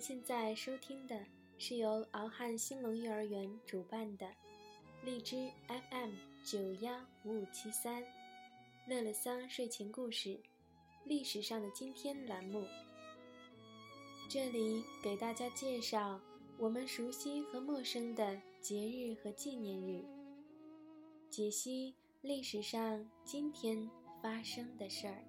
现在收听的是由敖汉兴隆幼儿园主办的荔枝 FM 九幺五五七三乐乐桑睡前故事历史上的今天栏目。这里给大家介绍我们熟悉和陌生的节日和纪念日，解析历史上今天发生的事儿。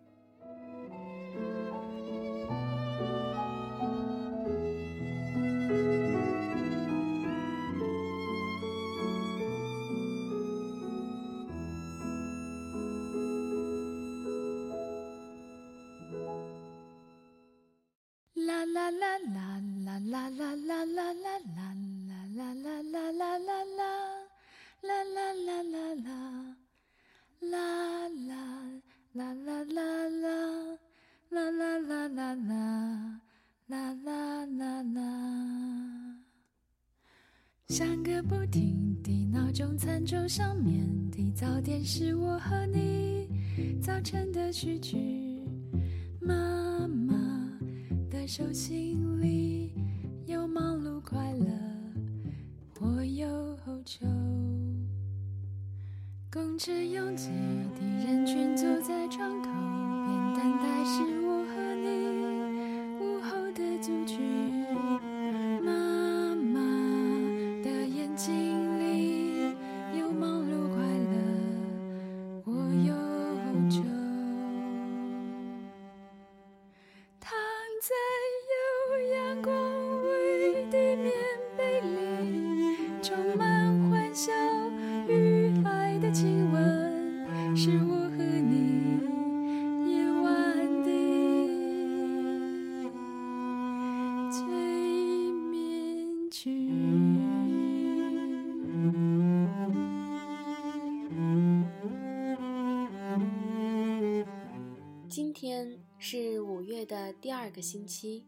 拥挤的人群坐在窗口边等待，时天是五月的第二个星期，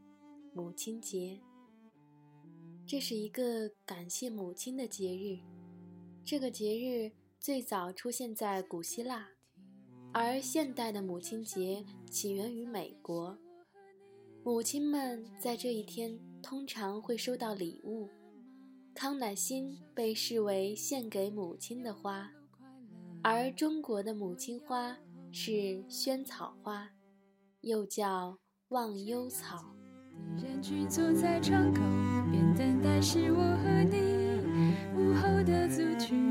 母亲节。这是一个感谢母亲的节日。这个节日最早出现在古希腊，而现代的母亲节起源于美国。母亲们在这一天通常会收到礼物，康乃馨被视为献给母亲的花，而中国的母亲花是萱草花，又叫忘忧草。人群坐在窗口边等待，是我和你午后的组曲。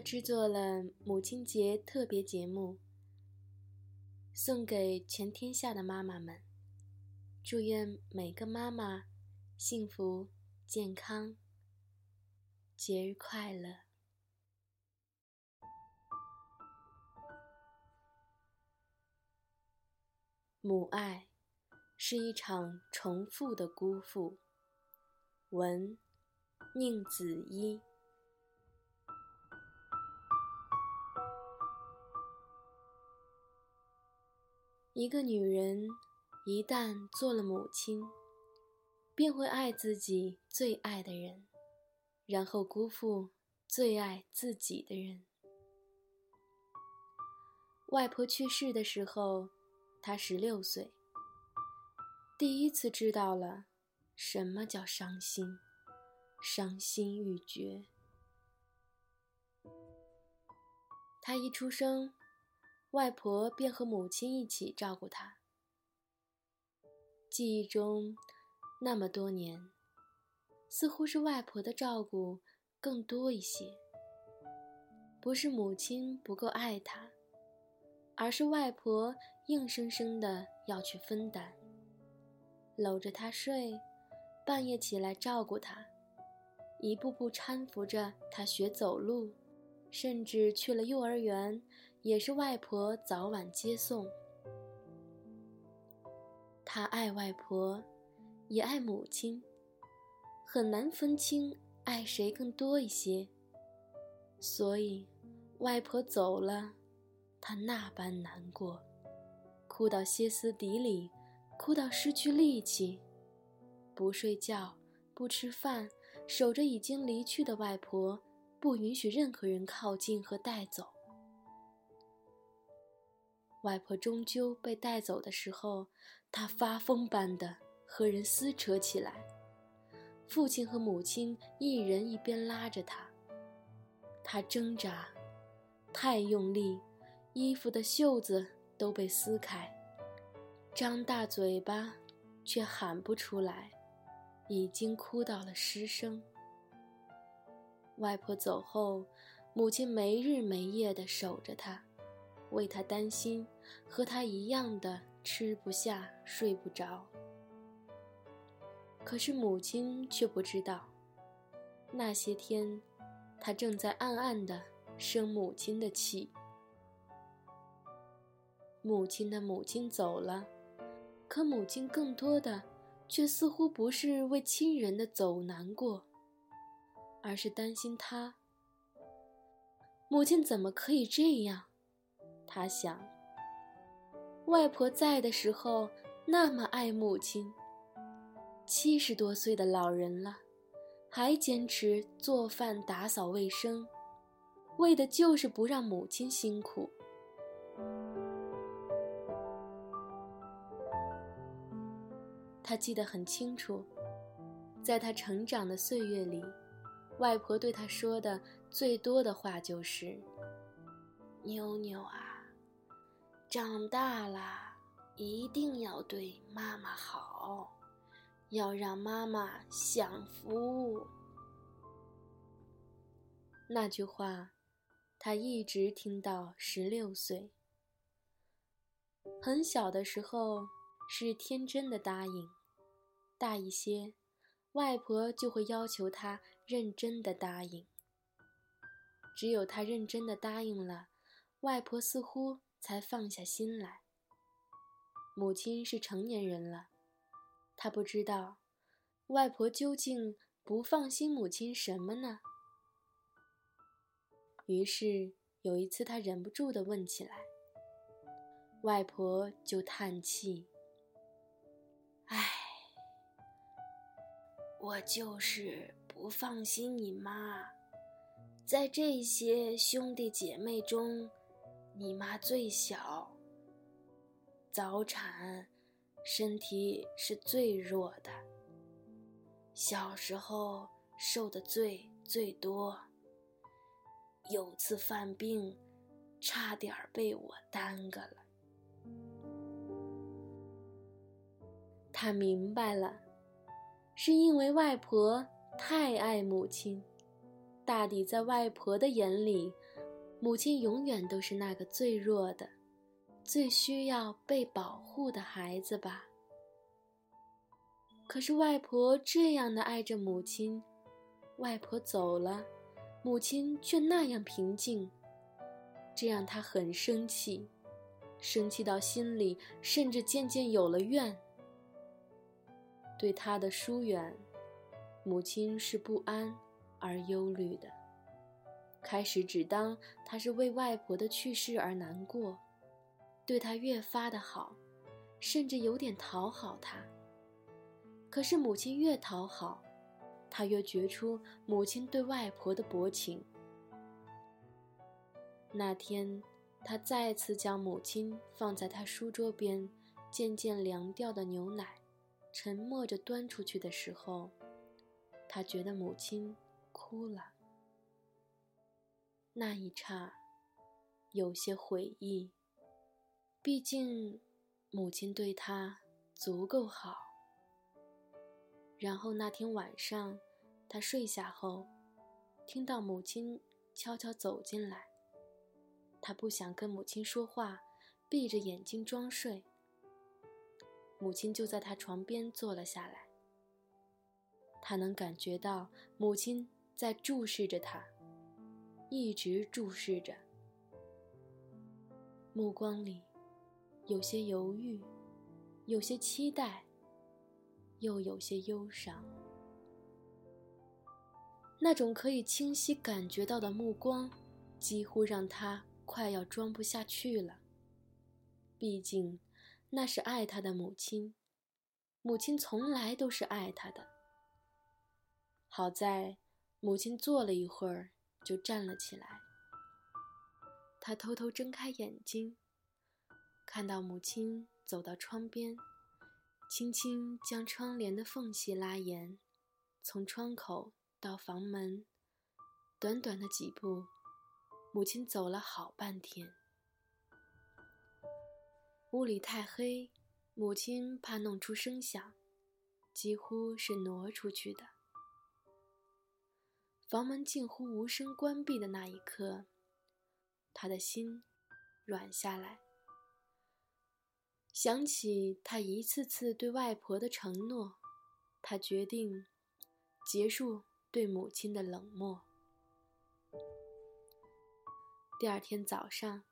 制作了母亲节特别节目，送给全天下的妈妈们。祝愿每个妈妈幸福健康，节日快乐！母爱是一场重复的辜负。文，宁子一。一个女人一旦做了母亲，便会爱自己最爱的人，然后辜负最爱自己的人。外婆去世的时候，她十六岁，第一次知道了什么叫伤心，伤心欲绝。她一出生。外婆便和母亲一起照顾他。记忆中，那么多年，似乎是外婆的照顾更多一些。不是母亲不够爱他，而是外婆硬生生的要去分担，搂着他睡，半夜起来照顾他，一步步搀扶着他学走路，甚至去了幼儿园，也是外婆早晚接送。他爱外婆，也爱母亲，很难分清爱谁更多一些。所以，外婆走了，他那般难过，哭到歇斯底里，哭到失去力气，不睡觉，不吃饭，守着已经离去的外婆，不允许任何人靠近和带走。外婆终究被带走的时候，他发疯般的和人撕扯起来。父亲和母亲一人一边拉着他，他挣扎，太用力，衣服的袖子都被撕开，张大嘴巴，却喊不出来，已经哭到了失声。外婆走后，母亲没日没夜地守着他。为他担心，和他一样的吃不下、睡不着。可是母亲却不知道，那些天，他正在暗暗的生母亲的气。母亲的母亲走了，可母亲更多的，却似乎不是为亲人的走难过，而是担心他。母亲怎么可以这样？他想，外婆在的时候那么爱母亲。七十多岁的老人了，还坚持做饭、打扫卫生，为的就是不让母亲辛苦。他记得很清楚，在他成长的岁月里，外婆对他说的最多的话就是：“妞妞啊。”长大了，一定要对妈妈好，要让妈妈享福。那句话，他一直听到十六岁。很小的时候是天真的答应，大一些，外婆就会要求他认真的答应。只有他认真的答应了，外婆似乎。才放下心来。母亲是成年人了，她不知道外婆究竟不放心母亲什么呢？于是有一次，他忍不住的问起来，外婆就叹气：“唉，我就是不放心你妈，在这些兄弟姐妹中。”你妈最小，早产，身体是最弱的。小时候受的罪最多，有次犯病，差点被我耽搁了。他明白了，是因为外婆太爱母亲，大抵在外婆的眼里。母亲永远都是那个最弱的、最需要被保护的孩子吧。可是外婆这样的爱着母亲，外婆走了，母亲却那样平静，这让她很生气，生气到心里甚至渐渐有了怨。对他的疏远，母亲是不安而忧虑的。开始只当他是为外婆的去世而难过，对他越发的好，甚至有点讨好他。可是母亲越讨好，他越觉出母亲对外婆的薄情。那天，他再次将母亲放在他书桌边，渐渐凉掉的牛奶，沉默着端出去的时候，他觉得母亲哭了。那一刹，有些悔意。毕竟，母亲对他足够好。然后那天晚上，他睡下后，听到母亲悄悄走进来。他不想跟母亲说话，闭着眼睛装睡。母亲就在他床边坐了下来。他能感觉到母亲在注视着他。一直注视着，目光里有些犹豫，有些期待，又有些忧伤。那种可以清晰感觉到的目光，几乎让他快要装不下去了。毕竟，那是爱他的母亲，母亲从来都是爱他的。好在，母亲坐了一会儿，就站了起来。他偷偷睁开眼睛，看到母亲走到窗边，轻轻将窗帘的缝隙拉严，从窗口。到房门，短短的几步，母亲走了好半天。屋里太黑，母亲怕弄出声响，几乎是挪出去的。房门近乎无声关闭的那一刻，他的心软下来，想起他一次次对外婆的承诺，他决定结束。对母亲的冷漠。第二天早上，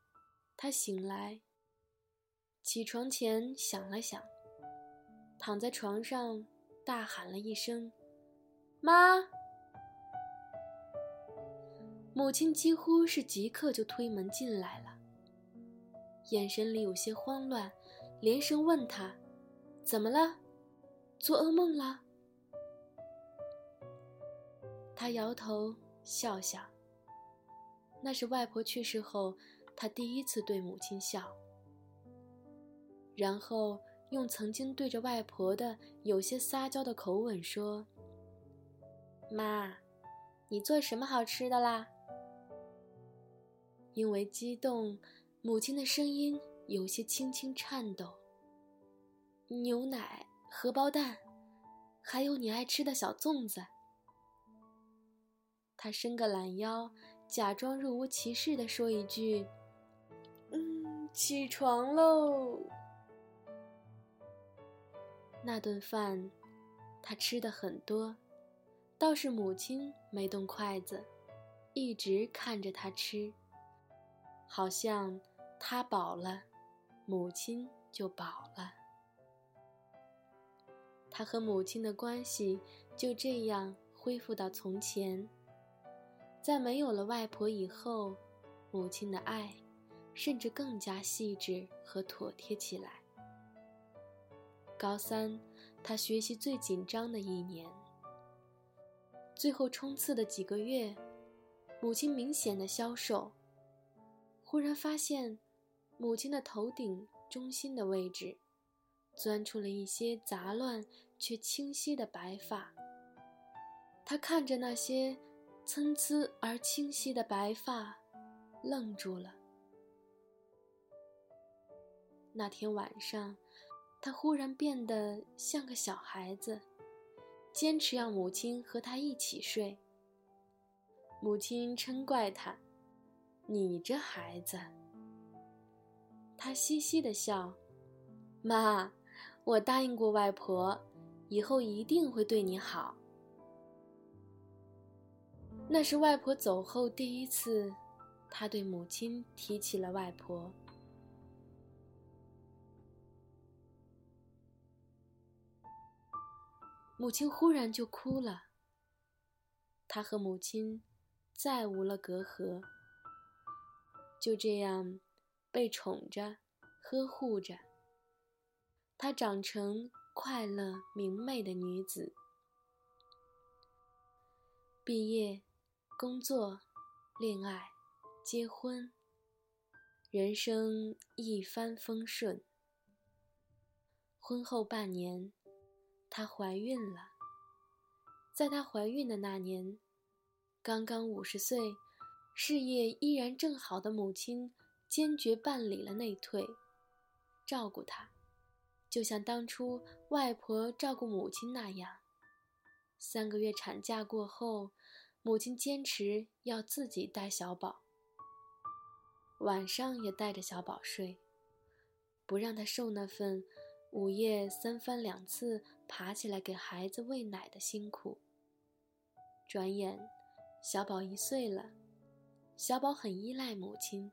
他醒来，起床前想了想，躺在床上大喊了一声：“妈！”母亲几乎是即刻就推门进来了，眼神里有些慌乱，连声问他：“怎么了？做噩梦了？”他摇头笑笑。那是外婆去世后，他第一次对母亲笑。然后用曾经对着外婆的有些撒娇的口吻说：“妈，你做什么好吃的啦？”因为激动，母亲的声音有些轻轻颤抖。牛奶、荷包蛋，还有你爱吃的小粽子。他伸个懒腰，假装若无其事地说一句：“嗯，起床喽。”那顿饭，他吃的很多，倒是母亲没动筷子，一直看着他吃，好像他饱了，母亲就饱了。他和母亲的关系就这样恢复到从前。在没有了外婆以后，母亲的爱，甚至更加细致和妥帖起来。高三，他学习最紧张的一年。最后冲刺的几个月，母亲明显的消瘦。忽然发现，母亲的头顶中心的位置，钻出了一些杂乱却清晰的白发。他看着那些。参差而清晰的白发，愣住了。那天晚上，他忽然变得像个小孩子，坚持要母亲和他一起睡。母亲嗔怪他：“你这孩子。”他嘻嘻的笑：“妈，我答应过外婆，以后一定会对你好。”那是外婆走后第一次，他对母亲提起了外婆。母亲忽然就哭了。他和母亲再无了隔阂，就这样被宠着、呵护着。她长成快乐明媚的女子，毕业。工作、恋爱、结婚，人生一帆风顺。婚后半年，她怀孕了。在她怀孕的那年，刚刚五十岁、事业依然正好的母亲坚决办理了内退，照顾他，就像当初外婆照顾母亲那样。三个月产假过后。母亲坚持要自己带小宝，晚上也带着小宝睡，不让他受那份午夜三番两次爬起来给孩子喂奶的辛苦。转眼，小宝一岁了，小宝很依赖母亲，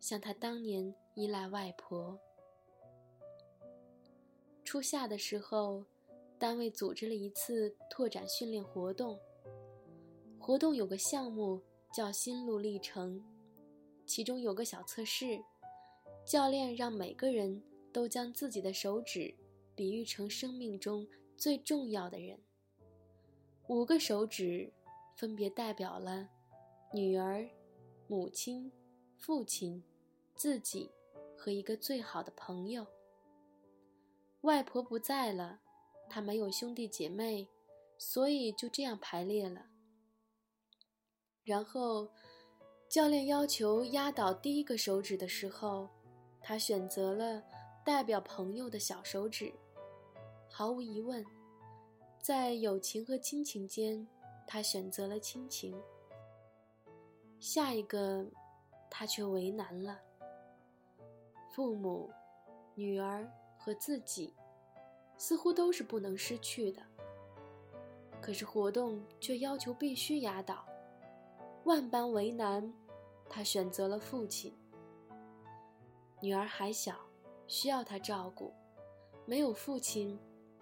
像他当年依赖外婆。初夏的时候，单位组织了一次拓展训练活动。活动有个项目叫“心路历程”，其中有个小测试，教练让每个人都将自己的手指比喻成生命中最重要的人。五个手指分别代表了女儿、母亲、父亲、自己和一个最好的朋友。外婆不在了，她没有兄弟姐妹，所以就这样排列了。然后，教练要求压倒第一个手指的时候，他选择了代表朋友的小手指。毫无疑问，在友情和亲情间，他选择了亲情。下一个，他却为难了。父母、女儿。和自己，似乎都是不能失去的。可是活动却要求必须压倒，万般为难，他选择了父亲。女儿还小，需要他照顾，没有父亲，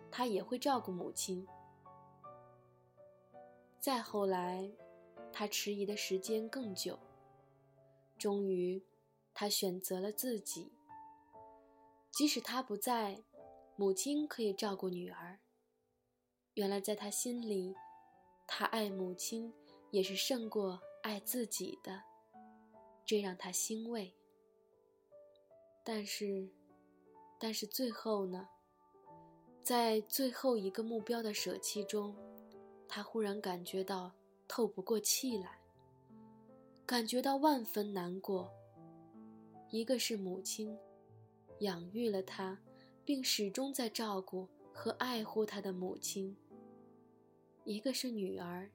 他也会照顾母亲。再后来，他迟疑的时间更久，终于，他选择了自己。即使他不在，母亲可以照顾女儿。原来在他心里，他爱母亲也是胜过爱自己的，这让他欣慰。但是，但是最后呢？在最后一个目标的舍弃中，他忽然感觉到透不过气来，感觉到万分难过。一个是母亲。养育了他，并始终在照顾和爱护他的母亲。一个是女儿，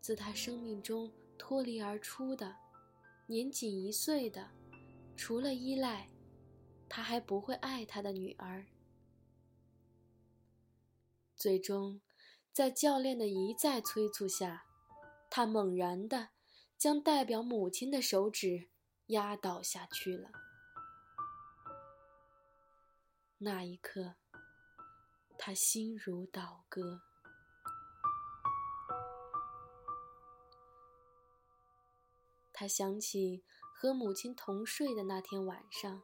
自他生命中脱离而出的，年仅一岁的，除了依赖，他还不会爱他的女儿。最终，在教练的一再催促下，他猛然的将代表母亲的手指压倒下去了。那一刻，他心如刀割。他想起和母亲同睡的那天晚上，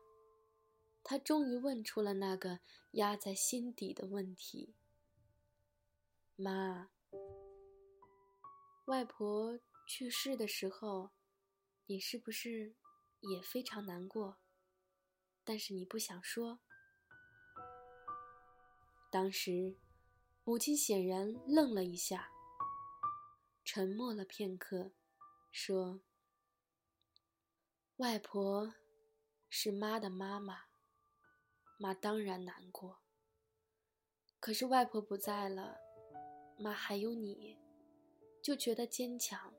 他终于问出了那个压在心底的问题：“妈，外婆去世的时候，你是不是也非常难过？但是你不想说。”当时，母亲显然愣了一下，沉默了片刻，说：“外婆是妈的妈妈，妈当然难过。可是外婆不在了，妈还有你，就觉得坚强，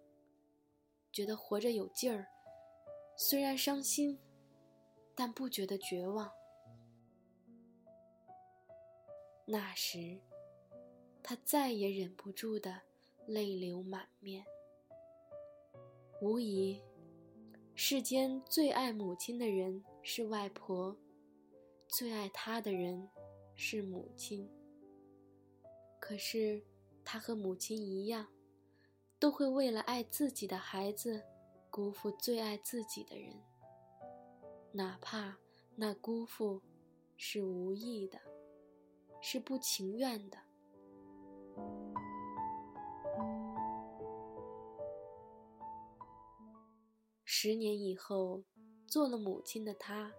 觉得活着有劲儿。虽然伤心，但不觉得绝望。”那时，他再也忍不住的泪流满面。无疑，世间最爱母亲的人是外婆，最爱他的人是母亲。可是，他和母亲一样，都会为了爱自己的孩子，辜负最爱自己的人，哪怕那辜负是无意的。是不情愿的。十年以后，做了母亲的她，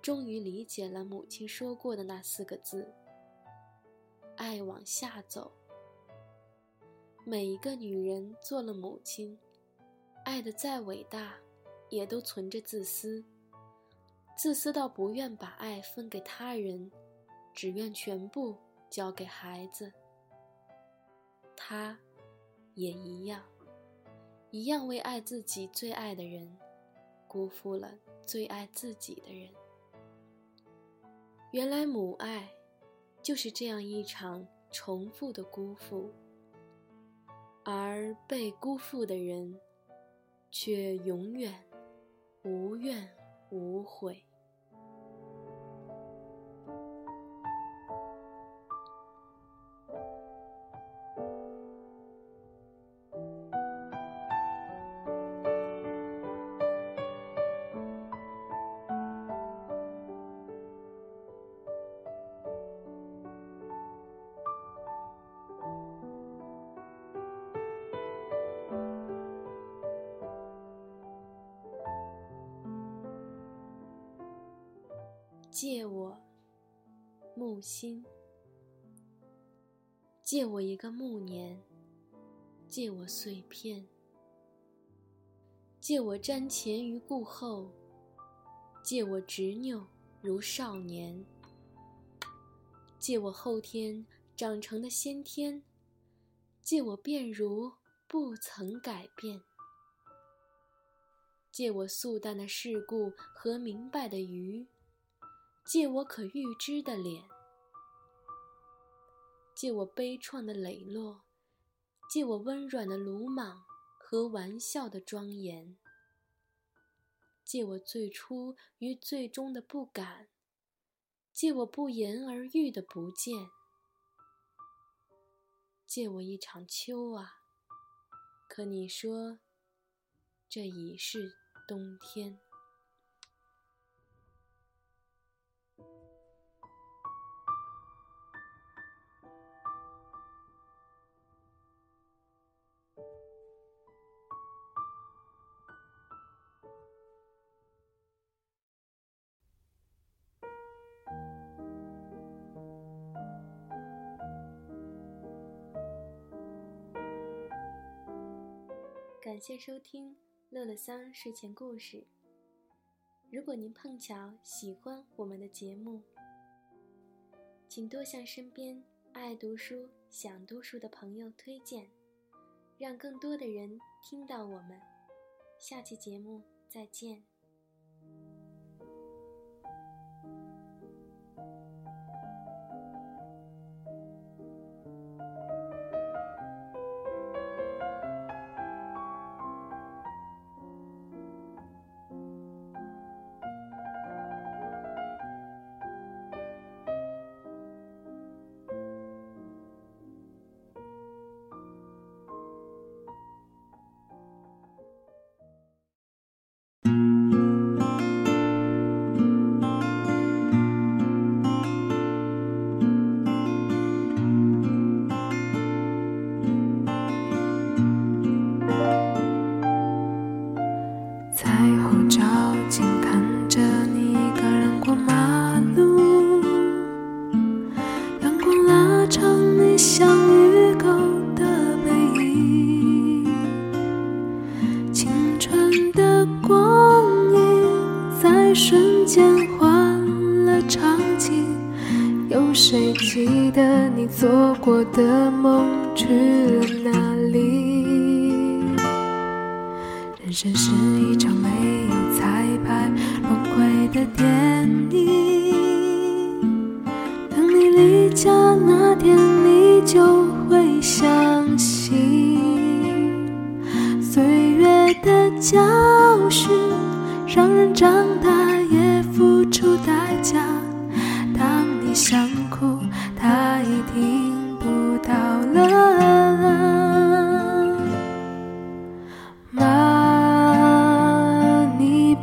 终于理解了母亲说过的那四个字：“爱往下走。”每一个女人做了母亲，爱的再伟大，也都存着自私，自私到不愿把爱分给他人。只愿全部交给孩子，他，也一样，一样为爱自己最爱的人，辜负了最爱自己的人。原来母爱，就是这样一场重复的辜负，而被辜负的人，却永远无怨无悔。借我木心，借我一个暮年，借我碎片，借我瞻前于顾后，借我执拗如少年，借我后天长成的先天，借我变如不曾改变，借我素淡的世故和明白的愚。借我可预知的脸，借我悲怆的磊落，借我温软的鲁莽和玩笑的庄严，借我最初与最终的不敢，借我不言而喻的不见，借我一场秋啊！可你说，这已是冬天。感谢收听乐乐桑睡前故事。如果您碰巧喜欢我们的节目，请多向身边爱读书、想读书的朋友推荐，让更多的人听到我们。下期节目再见。去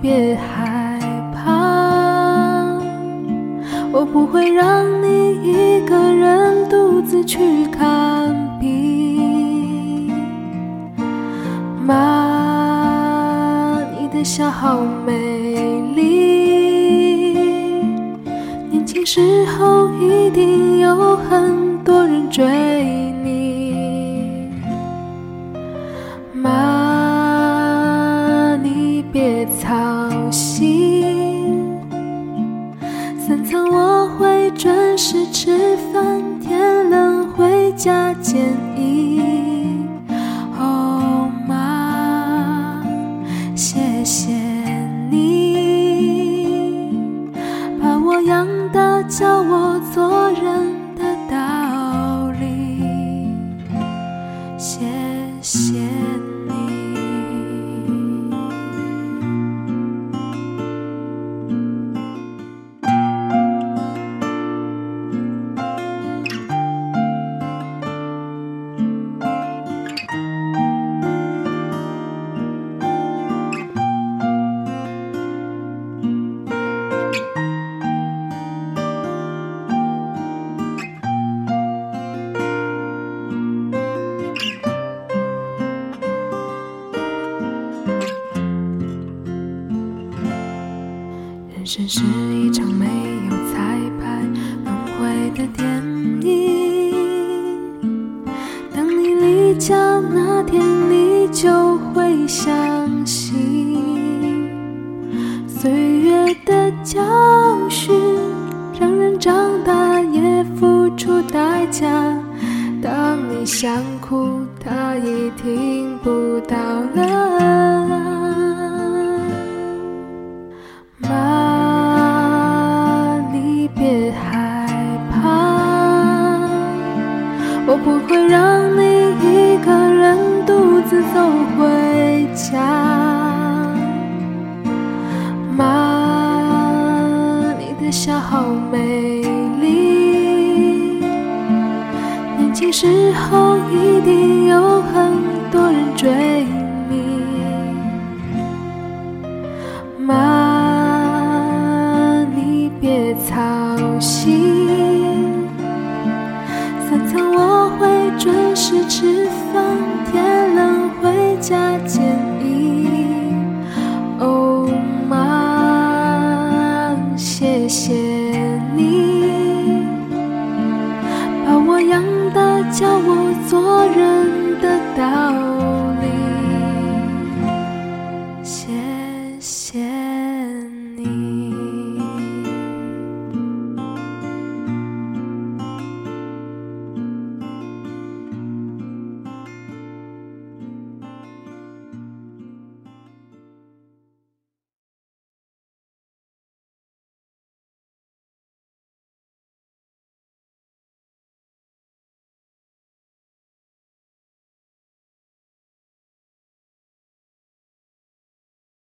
别害怕，我不会让你一个人独自去看病。妈，你的笑好美丽，年轻时候。一定有很多人追的教训让人长大也付出代价。当你想哭，他已听不到了。妈，你别害怕，我不会让你一个人独自走回家。笑好美丽。年轻时候一定有很多人追你，妈，你别操心，三餐我会准时吃饭，天冷回家接。